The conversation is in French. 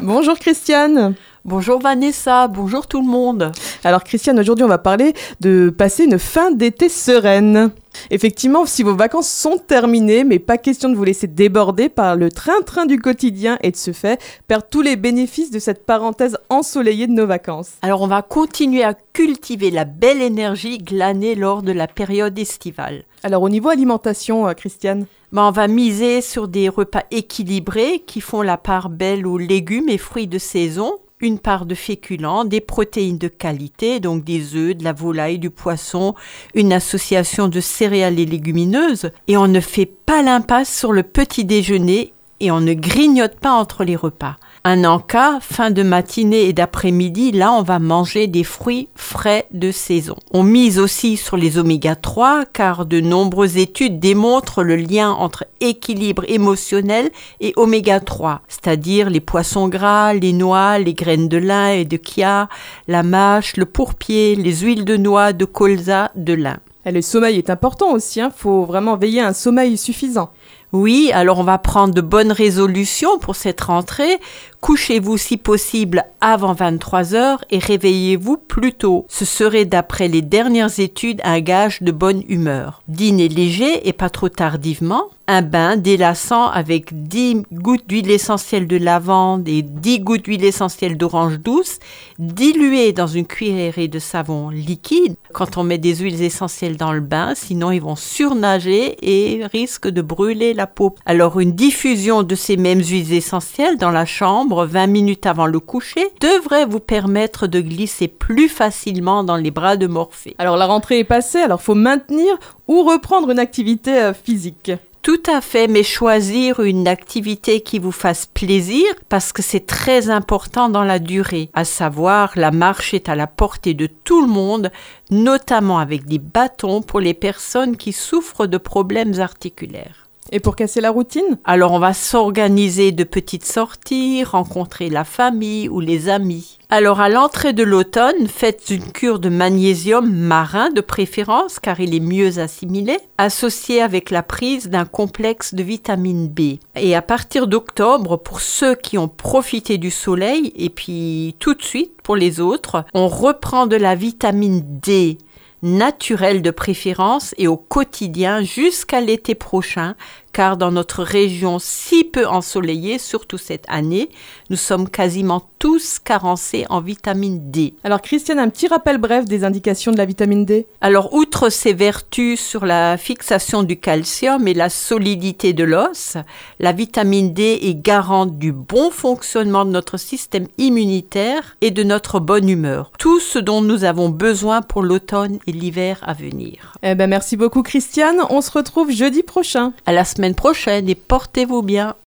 Bonjour Christiane. Bonjour Vanessa, bonjour tout le monde. Alors Christiane, aujourd'hui on va parler de passer une fin d'été sereine. Effectivement, si vos vacances sont terminées, mais pas question de vous laisser déborder par le train-train du quotidien et de ce fait perdre tous les bénéfices de cette parenthèse ensoleillée de nos vacances. Alors on va continuer à cultiver la belle énergie glanée lors de la période estivale. Alors au niveau alimentation, euh, Christiane? Ben, on va miser sur des repas équilibrés qui font la part belle aux légumes et fruits de saison, une part de féculents, des protéines de qualité, donc des œufs, de la volaille, du poisson, une association de céréales et légumineuses. Et on ne fait pas l'impasse sur le petit déjeuner et on ne grignote pas entre les repas. Un encas, fin de matinée et d'après-midi, là on va manger des fruits frais de saison. On mise aussi sur les oméga 3 car de nombreuses études démontrent le lien entre équilibre émotionnel et oméga 3, c'est-à-dire les poissons gras, les noix, les graines de lin et de chia, la mâche, le pourpier, les huiles de noix, de colza, de lin. Et Le sommeil est important aussi, il faut vraiment veiller à un sommeil suffisant. Oui, alors on va prendre de bonnes résolutions pour cette rentrée. Couchez-vous si possible avant 23 heures et réveillez-vous plus tôt. Ce serait d'après les dernières études un gage de bonne humeur. Dîner léger et pas trop tardivement. Un bain délassant avec 10 gouttes d'huile essentielle de lavande et 10 gouttes d'huile essentielle d'orange douce diluées dans une cuillerée de savon liquide quand on met des huiles essentielles dans le bain, sinon ils vont surnager et risquent de brûler la peau. Alors une diffusion de ces mêmes huiles essentielles dans la chambre 20 minutes avant le coucher devrait vous permettre de glisser plus facilement dans les bras de Morphée. Alors la rentrée est passée, alors faut maintenir ou reprendre une activité euh, physique. Tout à fait, mais choisir une activité qui vous fasse plaisir parce que c'est très important dans la durée. À savoir, la marche est à la portée de tout le monde, notamment avec des bâtons pour les personnes qui souffrent de problèmes articulaires. Et pour casser la routine Alors on va s'organiser de petites sorties, rencontrer la famille ou les amis. Alors à l'entrée de l'automne, faites une cure de magnésium marin de préférence car il est mieux assimilé, associé avec la prise d'un complexe de vitamine B. Et à partir d'octobre, pour ceux qui ont profité du soleil et puis tout de suite pour les autres, on reprend de la vitamine D naturelle de préférence et au quotidien jusqu'à l'été prochain, car dans notre région si peu ensoleillée, surtout cette année, nous sommes quasiment tous carencés en vitamine D. Alors Christiane, un petit rappel bref des indications de la vitamine D? Alors, outre ses vertus sur la fixation du calcium et la solidité de l'os, la vitamine D est garante du bon fonctionnement de notre système immunitaire et de notre bonne humeur. Tout ce dont nous avons besoin pour l'automne et l'hiver à venir. Eh ben merci beaucoup Christiane, on se retrouve jeudi prochain. À la prochaine et portez-vous bien.